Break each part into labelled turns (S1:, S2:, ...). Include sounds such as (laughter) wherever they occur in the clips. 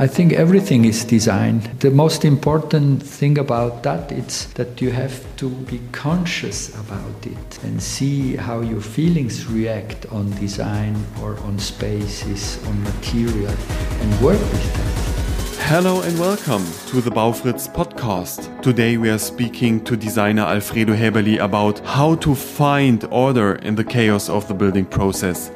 S1: I think everything is design. The most important thing about that is that you have to be conscious about it and see how your feelings react on design or on spaces, on material, and work with that.
S2: Hello and welcome to the Baufritz podcast. Today we are speaking to designer Alfredo Häberli about how to find order in the chaos of the building process.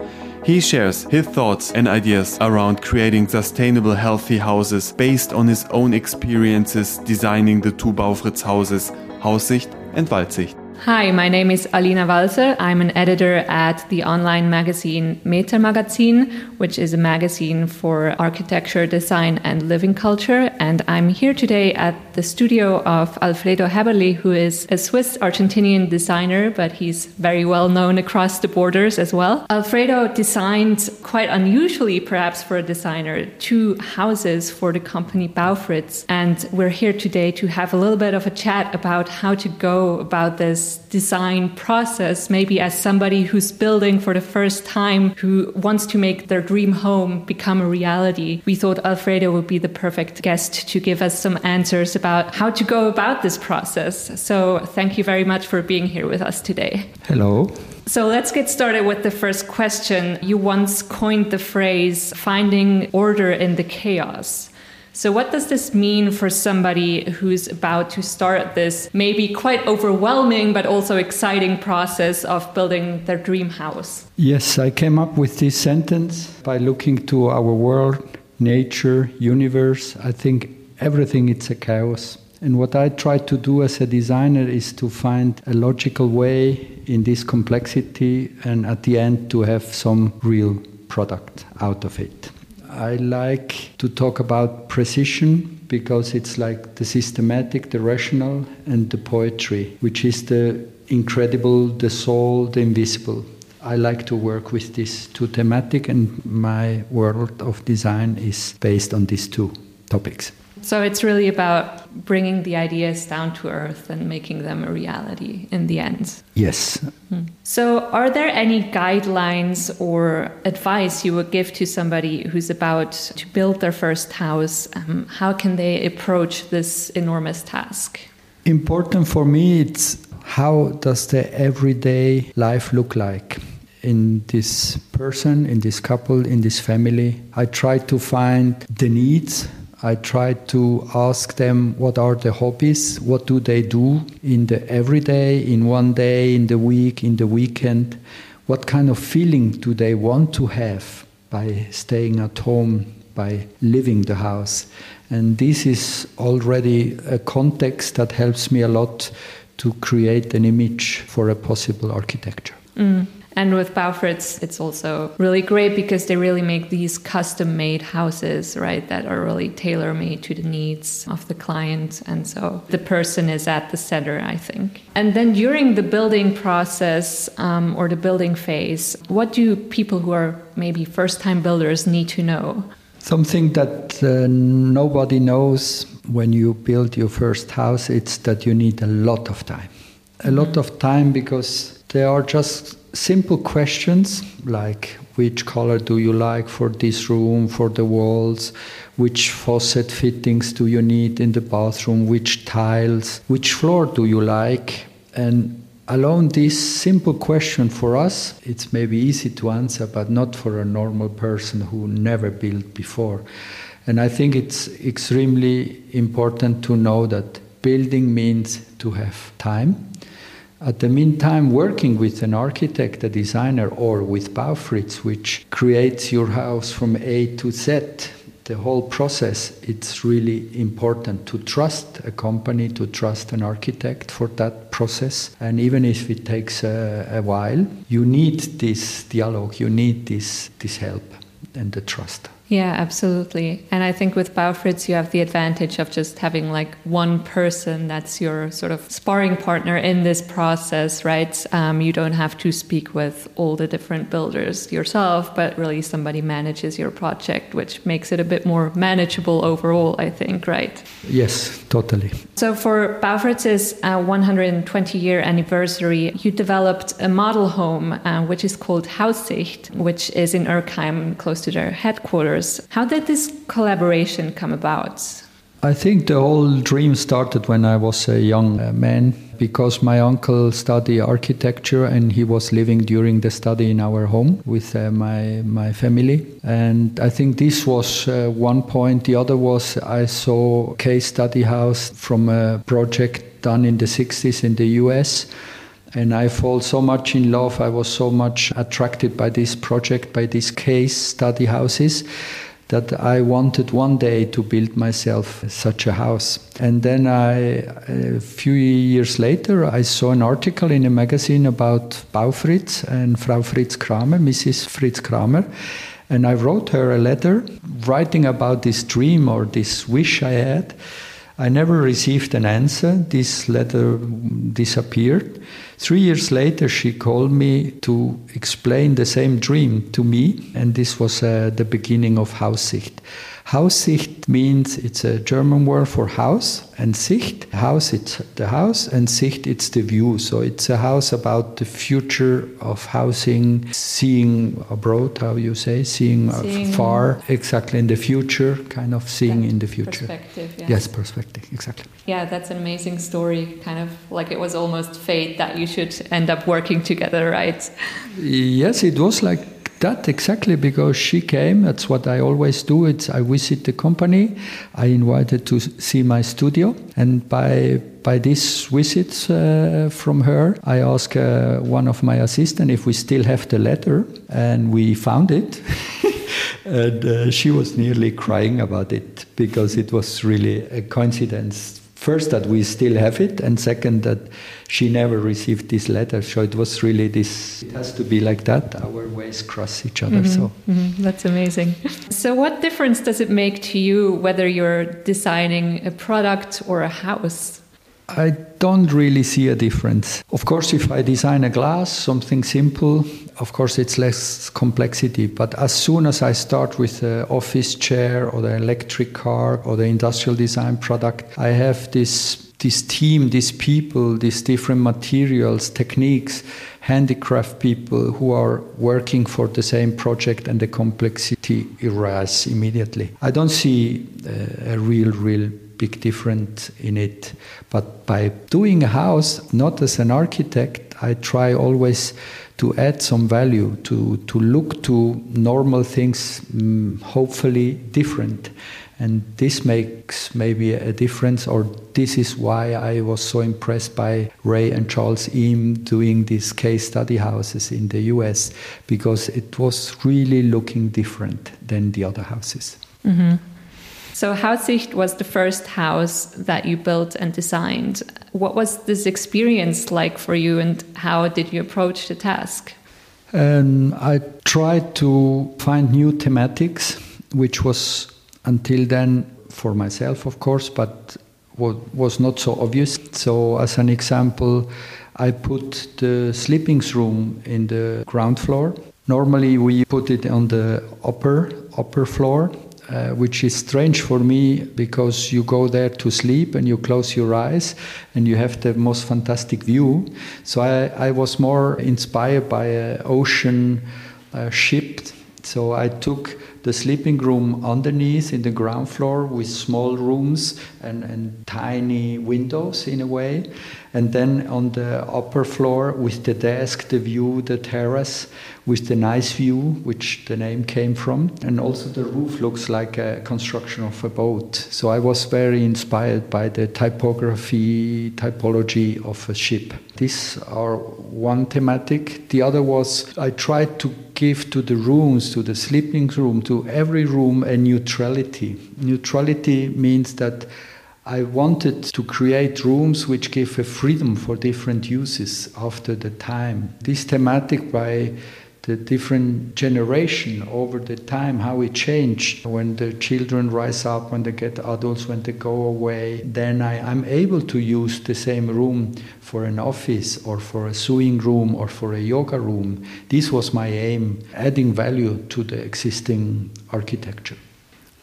S2: He shares his thoughts and ideas around creating sustainable, healthy houses based on his own experiences designing the two Baufritz houses, Haussicht and Waldsicht.
S3: Hi, my name is Alina Walser. I'm an editor at the online magazine Meter Magazin, which is a magazine for architecture, design, and living culture. And I'm here today at the studio of Alfredo Häberli, who is a Swiss Argentinian designer, but he's very well known across the borders as well. Alfredo designed, quite unusually perhaps for a designer, two houses for the company Baufritz. And we're here today to have a little bit of a chat about how to go about this design process, maybe as somebody who's building for the first time, who wants to make their dream home become a reality, we thought Alfredo would be the perfect guest to give us some answers about how to go about this process. So thank you very much for being here with us today.
S1: Hello.
S3: So let's get started with the first question. You once coined the phrase finding order in the chaos. So, what does this mean for somebody who's about to start this maybe quite overwhelming but also exciting process of building their dream house?
S1: Yes, I came up with this sentence by looking to our world, nature, universe. I think everything it's a chaos. And what I try to do as a designer is to find a logical way in this complexity and at the end to have some real product out of it. I like to talk about precision because it's like the systematic, the rational, and the poetry, which is the incredible, the soul, the invisible. I like to work with these two thematic, and my world of design is based on these two topics.
S3: So it's really about bringing the ideas down to earth and making them a reality in the end.
S1: Yes.
S3: Hmm. So, are there any guidelines or advice you would give to somebody who's about to build their first house? Um, how can they approach this enormous task?
S1: Important for me, it's how does the everyday life look like? in this person, in this couple, in this family. I try to find the needs I try to ask them what are the hobbies, what do they do in the everyday, in one day, in the week, in the weekend, what kind of feeling do they want to have by staying at home, by living the house. And this is already a context that helps me a lot to create an image for a possible architecture.
S3: Mm. And with Baufritz, it's also really great because they really make these custom made houses, right, that are really tailor made to the needs of the client. And so the person is at the center, I think. And then during the building process um, or the building phase, what do people who are maybe first time builders need to know?
S1: Something that uh, nobody knows when you build your first house, it's that you need a lot of time. A lot mm-hmm. of time because there are just simple questions like which color do you like for this room, for the walls, which faucet fittings do you need in the bathroom, which tiles, which floor do you like, and alone this simple question for us it's maybe easy to answer but not for a normal person who never built before. And i think it's extremely important to know that building means to have time at the meantime, working with an architect, a designer, or with Baufritz, which creates your house from A to Z, the whole process, it's really important to trust a company, to trust an architect for that process. And even if it takes a, a while, you need this dialogue, you need this, this help and the trust.
S3: Yeah, absolutely. And I think with Baufritz, you have the advantage of just having like one person that's your sort of sparring partner in this process, right? Um, you don't have to speak with all the different builders yourself, but really somebody manages your project, which makes it a bit more manageable overall, I think, right?
S1: Yes, totally.
S3: So for Baufritz's uh, 120 year anniversary, you developed a model home, uh, which is called Haussicht, which is in Erkheim, close to their headquarters How did this collaboration come about?
S1: I think the whole dream started when I was a young uh, man because my uncle studied architecture and he was living during the study in our home with uh, my my family. And I think this was uh, one point. The other was I saw case study house from a project done in the 60s in the US and I fall so much in love I was so much attracted by this project by these case study houses that I wanted one day to build myself such a house. And then I, a few years later, I saw an article in a magazine about Baufritz and Frau Fritz Kramer, Mrs. Fritz Kramer. And I wrote her a letter writing about this dream or this wish I had. I never received an answer. This letter disappeared. Three years later, she called me to explain the same dream to me, and this was uh, the beginning of Haussicht. Haussicht means it's a German word for house, and Sicht, house, it's the house, and Sicht, it's the view. So it's a house about the future of housing, seeing abroad, how you say, seeing, seeing far, exactly in the future, kind of seeing in the future.
S3: Perspective,
S1: yes. yes, perspective, exactly.
S3: Yeah, that's an amazing story. Kind of like it was almost fate that you should end up working together, right?
S1: Yes, it was like that exactly because she came. That's what I always do. It's I visit the company. I invited to see my studio, and by by this visit uh, from her, I asked uh, one of my assistant if we still have the letter, and we found it. (laughs) and uh, she was nearly crying about it because it was really a coincidence first that we still have it and second that she never received this letter. So it was really this it has to be like that. Our ways cross each other mm-hmm, so.
S3: mm-hmm, that's amazing. (laughs) So what difference does it make to you whether you're designing a product or a house
S1: I don't really see a difference. Of course, if I design a glass, something simple, of course it's less complexity. But as soon as I start with the office chair or the electric car or the industrial design product, I have this this team, these people, these different materials, techniques, handicraft people who are working for the same project and the complexity arises immediately. I don't see uh, a real, real big difference in it. But by doing a house, not as an architect, I try always to add some value, to, to look to normal things, um, hopefully different. And this makes maybe a difference, or this is why I was so impressed by Ray and Charles Eames doing these case study houses in the US, because it was really looking different than the other houses.
S3: Mm-hmm. So, Haussicht was the first house that you built and designed. What was this experience like for you, and how did you approach the task?
S1: Um, I tried to find new thematics, which was until then for myself, of course, but was not so obvious. So, as an example, I put the sleeping room in the ground floor. Normally, we put it on the upper upper floor, uh, which is strange for me because you go there to sleep and you close your eyes and you have the most fantastic view. So I, I was more inspired by an ocean uh, ship. So I took the sleeping room underneath in the ground floor with small rooms and, and tiny windows in a way. And then on the upper floor with the desk, the view, the terrace with the nice view, which the name came from. And also the roof looks like a construction of a boat. So I was very inspired by the typography, typology of a ship. These are one thematic. The other was I tried to give to the rooms, to the sleeping room, to every room a neutrality. Neutrality means that I wanted to create rooms which give a freedom for different uses after the time. This thematic by the different generation over the time, how it changed when the children rise up, when they get adults, when they go away. Then I, am able to use the same room for an office or for a sewing room or for a yoga room. This was my aim, adding value to the existing architecture.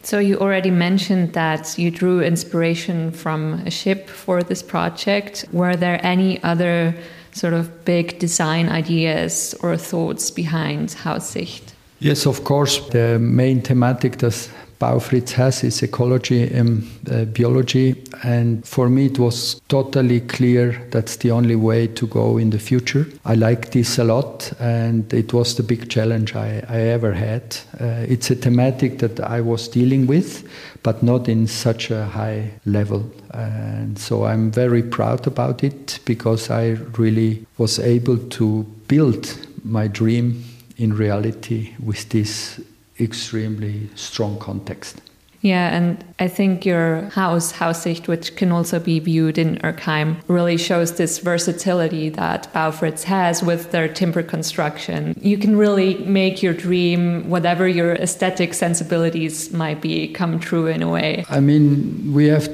S3: So, you already mentioned that you drew inspiration from a ship for this project. Were there any other sort of big design ideas or thoughts behind Haussicht?
S1: Yes, of course. The main thematic that Baufritz has is ecology and uh, biology. And for me, it was totally clear that's the only way to go in the future. I like this a lot, and it was the big challenge I, I ever had. Uh, it's a thematic that I was dealing with, but not in such a high level. And so I'm very proud about it because I really was able to build my dream in reality with this extremely strong context.
S3: Yeah, and I think your house, Haussicht, which can also be viewed in Erkheim, really shows this versatility that Baufritz has with their timber construction. You can really make your dream, whatever your aesthetic sensibilities might be, come true in a way.
S1: I mean, we have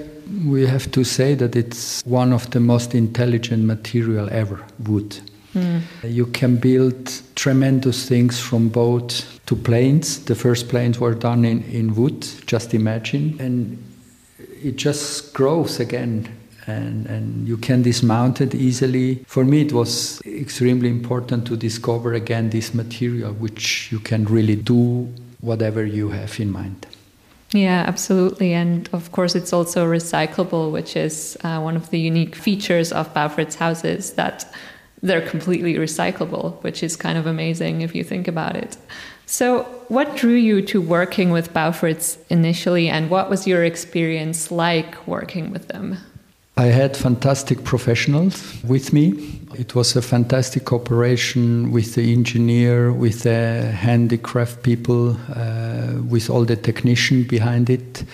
S1: we have to say that it's one of the most intelligent material ever, wood. Mm. You can build tremendous things from boat to planes. The first planes were done in, in wood, just imagine. And it just grows again. And, and you can dismount it easily. For me, it was extremely important to discover again this material, which you can really do whatever you have in mind.
S3: Yeah, absolutely. And of course, it's also recyclable, which is uh, one of the unique features of Baufritz houses that they're completely recyclable, which is kind of amazing if you think about it. So, what drew you to working with Baufritz initially, and what was your experience like working with them?
S1: I had fantastic professionals with me. It was a fantastic cooperation with the engineer, with the handicraft people, uh, with all the technician behind it.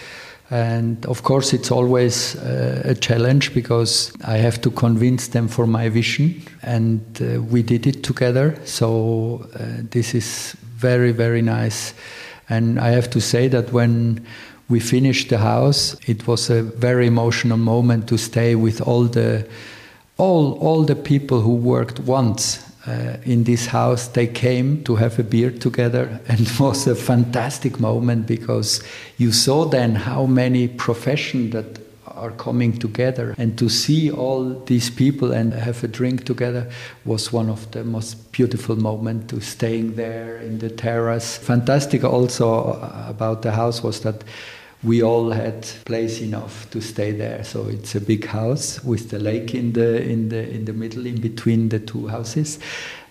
S1: And of course, it's always uh, a challenge because I have to convince them for my vision, and uh, we did it together. So uh, this is very, very nice. And I have to say that when we finished the house, it was a very emotional moment to stay with all the all all the people who worked once uh, in this house. They came to have a beer together, (laughs) and it was a fantastic moment because you saw then how many professions that are coming together and to see all these people and have a drink together was one of the most beautiful moments to staying there in the terrace fantastic also about the house was that we all had place enough to stay there. So it's a big house with the lake in the in the in the middle, in between the two houses,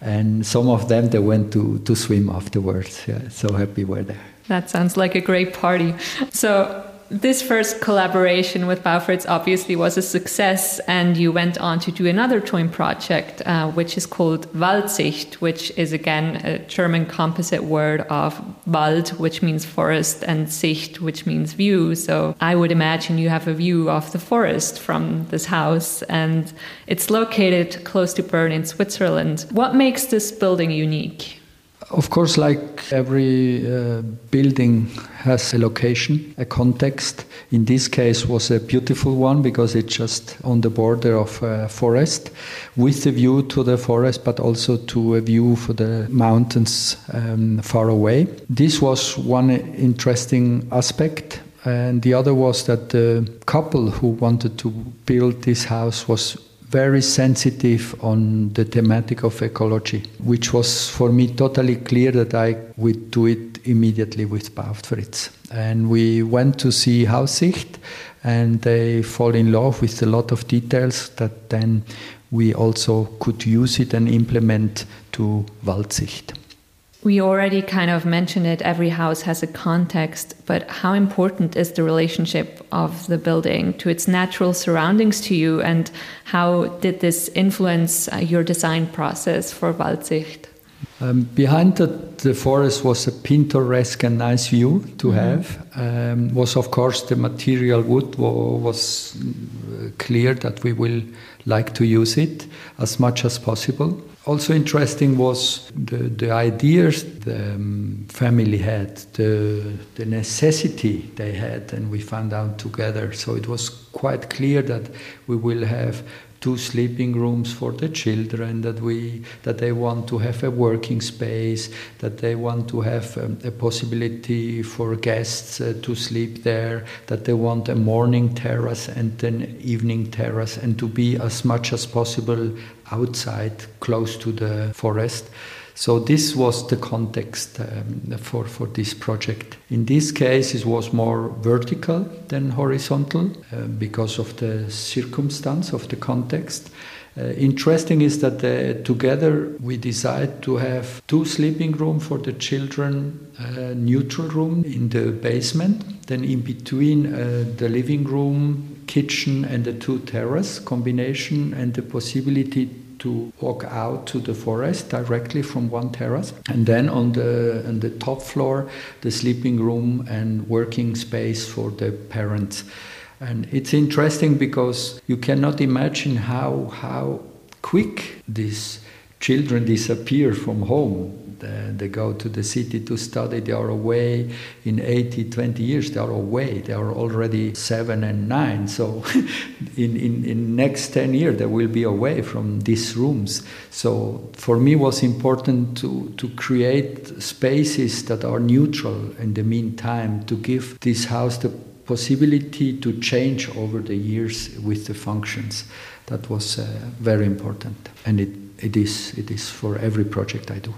S1: and some of them they went to to swim afterwards. Yeah, so happy we're there.
S3: That sounds like a great party. So this first collaboration with Baufritz obviously was a success, and you went on to do another joint project, uh, which is called Waldsicht, which is again a German composite word of Wald, which means forest, and Sicht, which means view. So I would imagine you have a view of the forest from this house, and it's located close to Bern in Switzerland. What makes this building unique?
S1: Of course, like every uh, building has a location, a context. In this case, was a beautiful one because it's just on the border of a forest, with a view to the forest, but also to a view for the mountains um, far away. This was one interesting aspect. And the other was that the couple who wanted to build this house was very sensitive on the thematic of ecology, which was for me totally clear that I would do it immediately with Baufritz. And we went to see Haussicht, and they fall in love with a lot of details that then we also could use it and implement to Waldsicht.
S3: We already kind of mentioned it. Every house has a context, but how important is the relationship of the building to its natural surroundings to you, and how did this influence uh, your design process for Waldsicht?
S1: Um, behind the, the, forest was a pintoresque and nice view to mm -hmm. have. Um, was of course the material wood was uh, clear that we will like to use it as much as possible also interesting was the, the ideas the um, family had, the, the necessity they had, and we found out together. So it was quite clear that we will have two sleeping rooms for the children that we that they want to have a working space that they want to have um, a possibility for guests uh, to sleep there that they want a morning terrace and an evening terrace and to be as much as possible outside close to the forest So this was the context um, for, for this project. In this case, it was more vertical than horizontal uh, because of the circumstance of the context. Uh, interesting is that uh, together we decide to have two sleeping room for the children, a neutral room in the basement, then in between uh, the living room, kitchen, and the two terrace combination, and the possibility to walk out to the forest directly from one terrace. And then on the on the top floor the sleeping room and working space for the parents. And it's interesting because you cannot imagine how how quick these children disappear from home they go to the city to study. They are away in 80 20 years. They are away. They are already 7 and 9 so (laughs) in, in, in next 10 years they will be away from these rooms. So for me was important to, to create spaces that are neutral in the meantime to give this house the possibility to change over the years with the functions. That was uh, very important. And it, it is it is for every project i do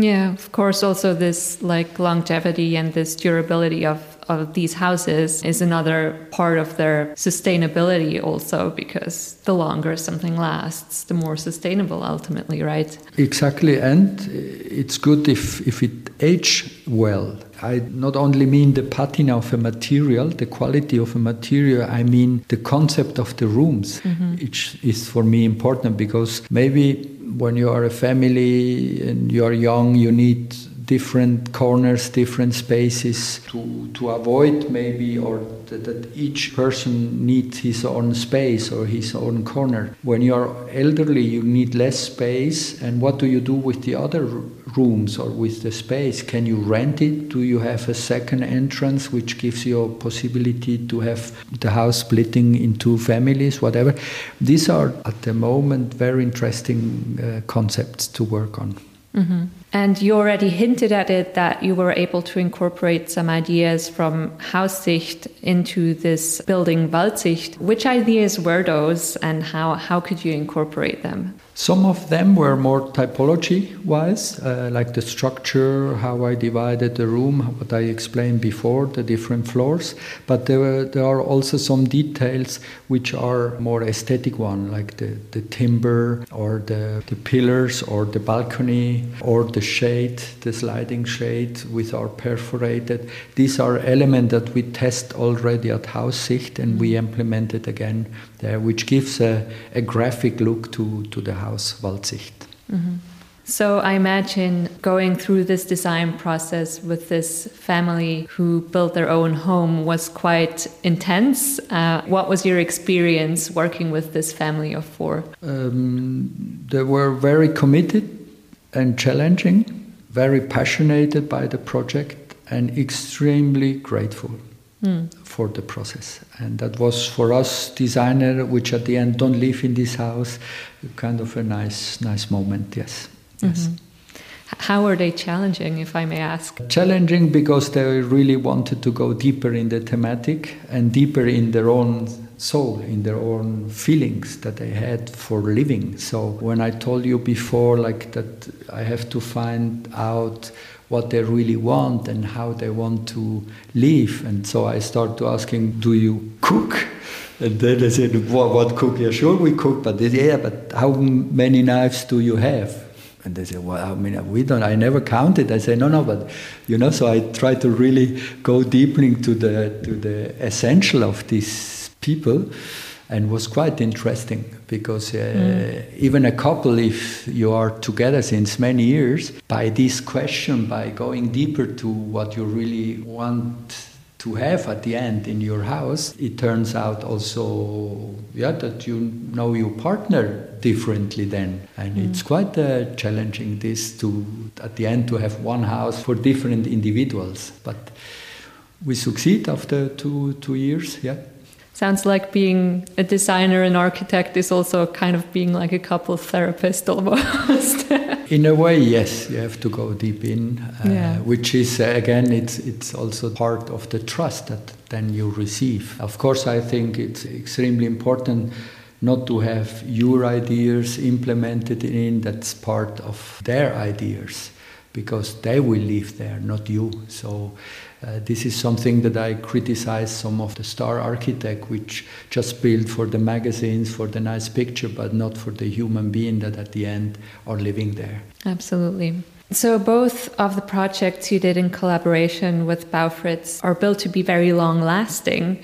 S3: yeah, of course. Also, this like longevity and this durability of of these houses is another part of their sustainability also because the longer something lasts the more sustainable ultimately right
S1: exactly and it's good if if it age well I not only mean the patina of a material, the quality of a material, I mean the concept of the rooms, mm-hmm. which is for me important because maybe when you are a family and you are young, you need different corners, different spaces to, to avoid maybe or that, that each person needs his own space or his own corner. When you are elderly, you need less space. And what do you do with the other rooms or with the space? Can you rent it? Do you have a second entrance which gives you a possibility to have the house splitting into families, whatever? These are at the moment very interesting uh, concepts to work on.
S3: Mm-hmm. And you already hinted at it that you were able to incorporate some ideas from Haussicht into this building Waldsicht. Which ideas were those and how, how could you incorporate them?
S1: Some of them were more typology wise, uh, like the structure, how I divided the room, what I explained before, the different floors. But there, were, there are also some details which are more aesthetic one, like the, the timber or the, the pillars or the balcony or the shade, the sliding shade with our perforated. These are elements that we test already at Haussicht and we implemented again there, which gives a, a graphic look to, to the house Waldsicht.
S3: Mm-hmm. So I imagine going through this design process with this family who built their own home was quite intense. Uh, what was your experience working with this family of four? Um,
S1: they were very committed and challenging, very passionate by the project, and extremely grateful mm. for the process. And that was for us designer, which at the end don't live in this house, kind of a nice, nice moment. Yes, yes. Mm-hmm.
S3: How are they challenging, if I may ask?
S1: Challenging because they really wanted to go deeper in the thematic and deeper in their own soul, in their own feelings that they had for living. So when I told you before, like that, I have to find out what they really want and how they want to live. And so I start to asking, do you cook? And then they said, what, cook? Yeah, sure we cook, but they, yeah, but how many knives do you have? And they say, well, I mean, we don't, I never counted. I say, no, no, but, you know, so I try to really go deeply into the, to the essential of these people and was quite interesting because uh, mm. even a couple if you are together since many years by this question by going deeper to what you really want to have at the end in your house it turns out also yeah that you know your partner differently then and mm. it's quite uh, challenging this to at the end to have one house for different individuals but we succeed after two two years yeah
S3: sounds like being a designer and architect is also kind of being like a couple therapist (laughs) almost.
S1: in a way, yes, you have to go deep in, uh, yeah. which is uh, again, it's it's also part of the trust that then you receive. Of course, I think it's extremely important not to have your ideas implemented in, that's part of their ideas because they will live there, not you. So uh, this is something that I criticize some of the star architect, which just build for the magazines, for the nice picture, but not for the human being that at the end are living there.
S3: Absolutely. So both of the projects you did in collaboration with Baufritz are built to be very long lasting.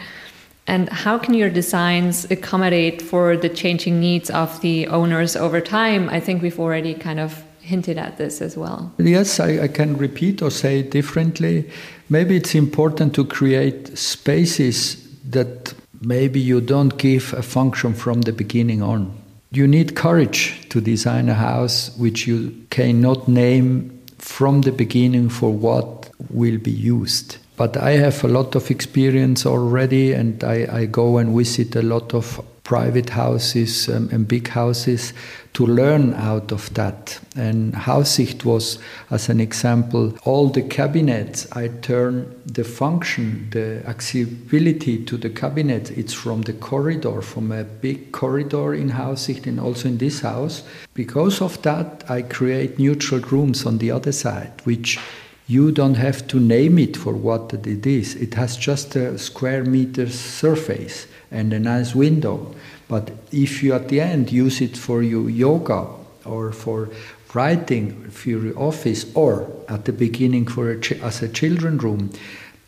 S3: And how can your designs accommodate for the changing needs of the owners over time? I think we've already kind of hinted at this as well.
S1: Yes, I, I can repeat or say differently. Maybe it's important to create spaces that maybe you don't give a function from the beginning on. You need courage to design a house which you cannot name from the beginning for what will be used. But I have a lot of experience already, and I, I go and visit a lot of private houses um, and big houses to learn out of that. And Haussicht was, as an example, all the cabinets, I turn the function, the accessibility to the cabinet, it's from the corridor, from a big corridor in Haussicht and also in this house. Because of that, I create neutral rooms on the other side, which you don't have to name it for what it is. It has just a square meter surface and a nice window. But if you at the end use it for your yoga or for writing for your office or at the beginning for a as a children room,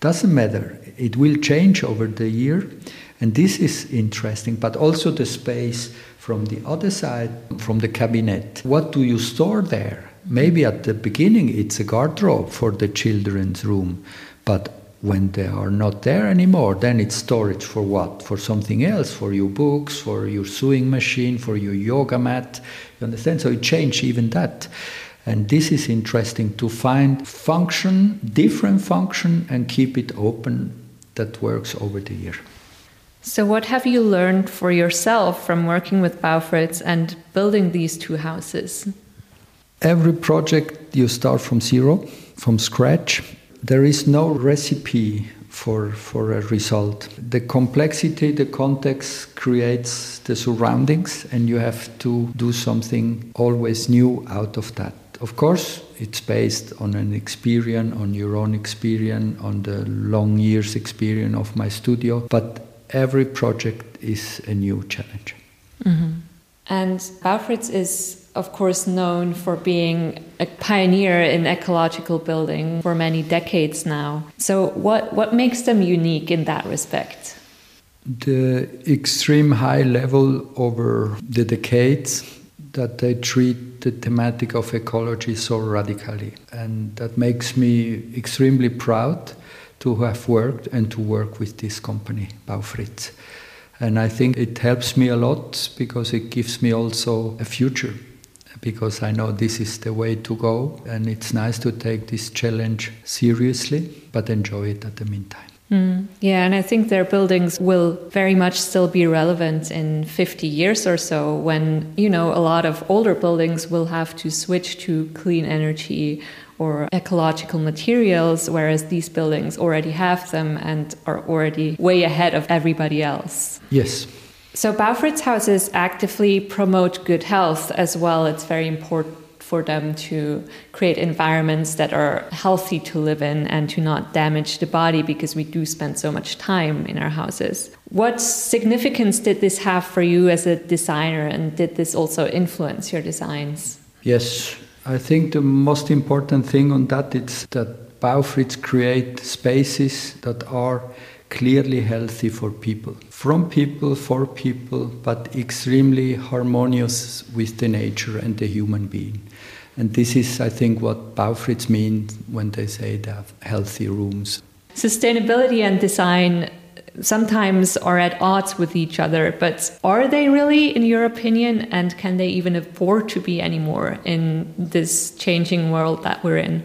S1: doesn't matter. It will change over the year, and this is interesting. But also the space from the other side, from the cabinet. What do you store there? Maybe at the beginning it's a wardrobe for the children's room, but when they are not there anymore, then it's storage for what? For something else, for your books, for your sewing machine, for your yoga mat. You understand? So it changed even that. And this is interesting to find function, different function, and keep it open that works over the year.
S3: So, what have you learned for yourself from working with Baufritz and building these two houses?
S1: Every project you start from zero, from scratch, there is no recipe for, for a result. The complexity, the context creates the surroundings, and you have to do something always new out of that. Of course, it's based on an experience, on your own experience, on the long years' experience of my studio, but every project is a new challenge.
S3: Mm-hmm. And Baufritz is of course, known for being a pioneer in ecological building for many decades now. So, what, what makes them unique in that respect?
S1: The extreme high level over the decades that they treat the thematic of ecology so radically. And that makes me extremely proud to have worked and to work with this company, Baufritz. And I think it helps me a lot because it gives me also a future because I know this is the way to go. And it's nice to take this challenge seriously, but enjoy it at the meantime.
S3: Mm, yeah, and I think their buildings will very much still be relevant in 50 years or so when, you know, a lot of older buildings will have to switch to clean energy or ecological materials, whereas these buildings already have them and are already way ahead of everybody else.
S1: Yes.
S3: So Baufritz houses actively promote good health as well. It's very important for them to create environments that are healthy to live in and to not damage the body because we do spend so much time in our houses. What significance did this have for you as a designer and did this also influence your designs?
S1: Yes, I think the most important thing on that is that Baufritz create spaces that are clearly healthy for people. From people, for people, but extremely harmonious with the nature and the human being. And this is, I think, what Baufritz means when they say they have healthy rooms.
S3: Sustainability and design sometimes are at odds with each other, but are they really, in your opinion? And can they even afford to be anymore in this changing world that we're in?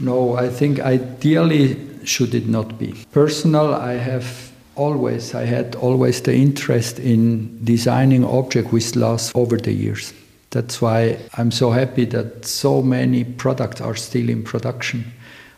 S1: No, I think ideally should it not be. Personal, I have always, I had always the interest in designing objects which last over the years. That's why I'm so happy that so many products are still in production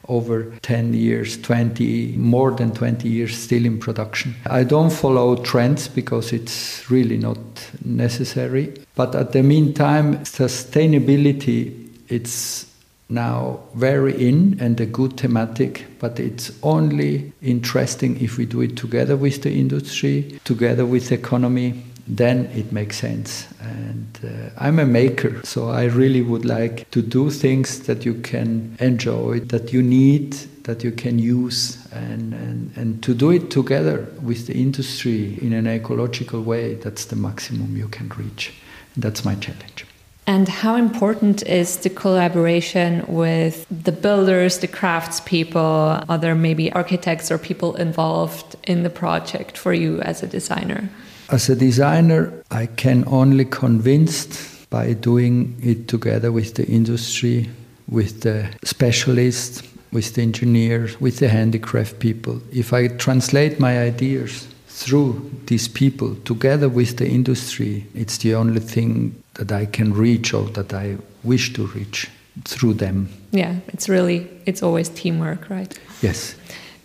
S1: over 10 years, 20, more than 20 years still in production. I don't follow trends because it's really not necessary. But at the meantime, sustainability, it's now very in and a good thematic, but it's only interesting if we do it together with the industry, together with the economy, then it makes sense. And uh, I'm a maker, so I really would like to do things that you can enjoy, that you need, that you can use, and, and, and to do it together with the industry in an ecological way. That's the maximum you can reach. That's my challenge.
S3: And how important is the collaboration with the builders, the craftspeople, other maybe architects or people involved in the project for you as a designer?
S1: As a designer, I can only convinced by doing it together with the industry, with the specialists, with the engineers, with the handicraft people. If I translate my ideas through these people together with the industry, it's the only thing that I can reach or that I wish to reach through them.
S3: Yeah, it's really it's always teamwork, right?
S1: Yes.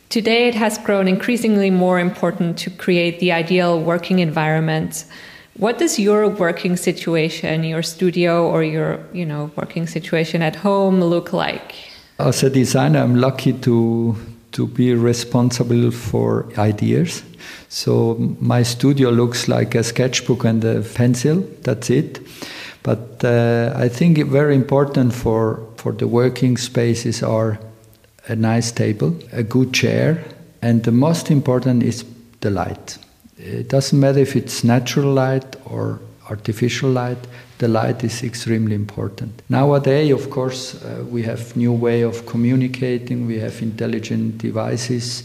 S3: Today, it has grown increasingly more important to create the ideal working environment. What does your working situation, your studio, or your you know working situation at home look like?
S1: As a designer, I'm lucky to to be responsible for ideas. So my studio looks like a sketchbook and a pencil. That's it. But uh, I think very important for for the working spaces are a nice table, a good chair, and the most important is the light. It doesn't matter if it's natural light or artificial light, the light is extremely important. Nowadays, of course, uh, we have new way of communicating, we have intelligent devices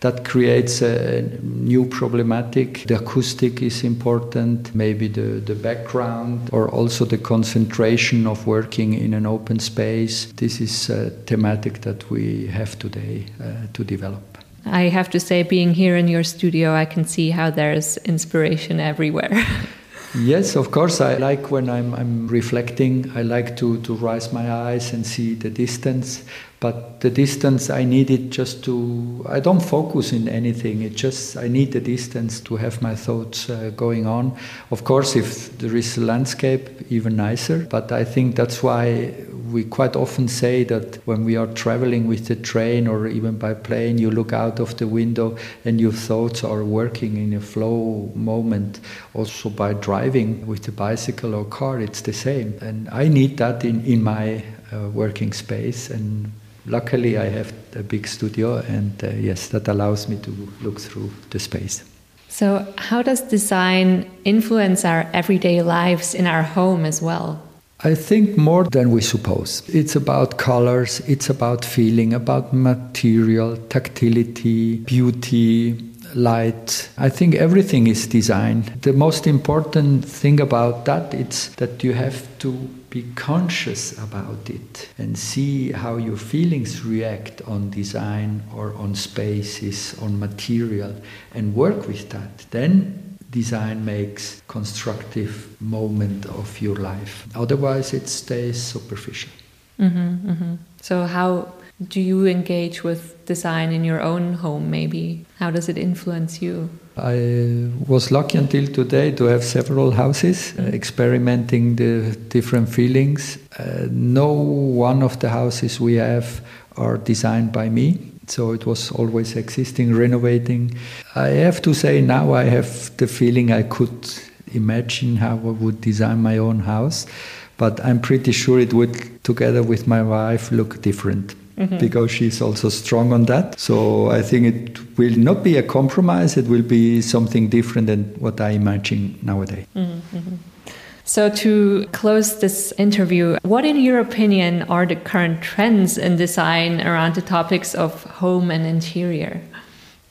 S1: that creates a new problematic. The acoustic is important, maybe the, the background, or also the concentration of working in an open space. This is a thematic that we have today uh, to develop.
S3: I have to say, being here in your studio, I can see how there's inspiration everywhere. (laughs)
S1: Yes, of course. I like when I'm, I'm reflecting, I like to, to raise my eyes and see the distance. But the distance, I need it just to, I don't focus in anything. It just, I need the distance to have my thoughts uh, going on. Of course, if there is a landscape, even nicer. But I think that's why we quite often say that when we are traveling with the train or even by plane, you look out of the window and your thoughts are working in a flow moment. Also by driving with the bicycle or car, it's the same. And I need that in, in my uh, working space. And luckily, I have a big studio, and uh, yes, that allows me to look through the space.
S3: So, how does design influence our everyday lives in our home as well?
S1: I think more than we suppose. It's about colors, it's about feeling, about material, tactility, beauty, light. I think everything is design. The most important thing about that is that you have to be conscious about it and see how your feelings react on design or on spaces, on material, and work with that. Then design makes constructive moment of your life. Otherwise, it stays superficial.
S3: Mm-hmm, mm-hmm. So, how do you engage with design in your own home? Maybe how does it influence you?
S1: I was lucky until today to have several houses, uh, experimenting the different feelings. Uh, no one of the houses we have are designed by me so it was always existing, renovating. I have to say now I have the feeling I could imagine how I would design my own house, but I'm pretty sure it would, together with my wife, look different. Mm-hmm. Because she's also strong on that. So I think it will not be a compromise, it will be something different than what I imagine nowadays.
S3: Mm-hmm. So, to close this interview, what, in your opinion, are the current trends in design around the topics of home and interior?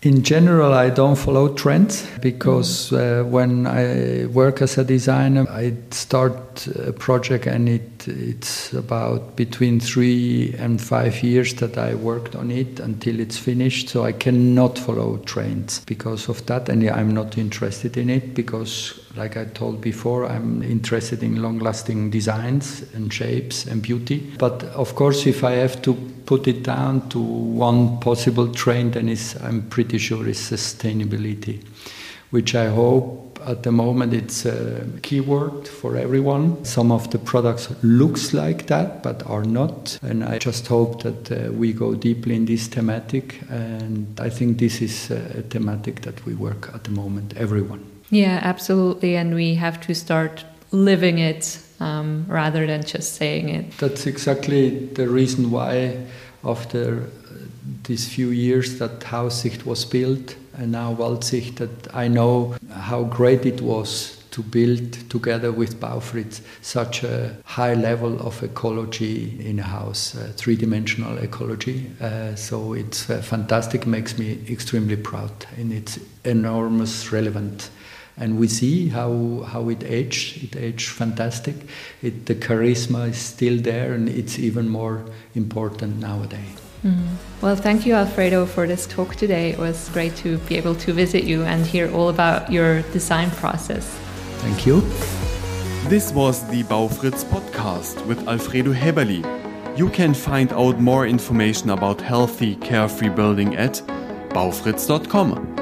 S1: In general, I don't follow trends because uh, when I work as a designer, I start a project and it, it's about between three and five years that I worked on it until it's finished. So I cannot follow trends because of that, and I'm not interested in it because Like I told before, I'm interested in long lasting designs and shapes and beauty. But of course, if I have to put it down to one possible trend, then is, I'm pretty sure it's sustainability, which I hope at the moment it's a keyword for everyone. Some of the products looks like that but are not and I just hope that uh, we go deeply in this thematic and I think this is a thematic that we work at the moment everyone.
S3: Yeah, absolutely and we have to start living it um, rather than just saying it.
S1: That's exactly the reason why after these few years that Haussicht was built and now Waldsicht that I know how great it was to build together with Baufritz such a high level of ecology in a house, uh, three-dimensional ecology. Uh, so it's uh, fantastic, makes me extremely proud, and it's enormous relevant. And we see how, how it aged. It aged fantastic. It, the charisma is still there, and it's even more important nowadays.
S3: Mm. Well, thank you, Alfredo, for this talk today. It was great to be able to visit you and hear all about your design process.
S1: Thank you.
S2: This was the Baufritz podcast with Alfredo Häberli. You can find out more information about healthy, carefree building at baufritz.com.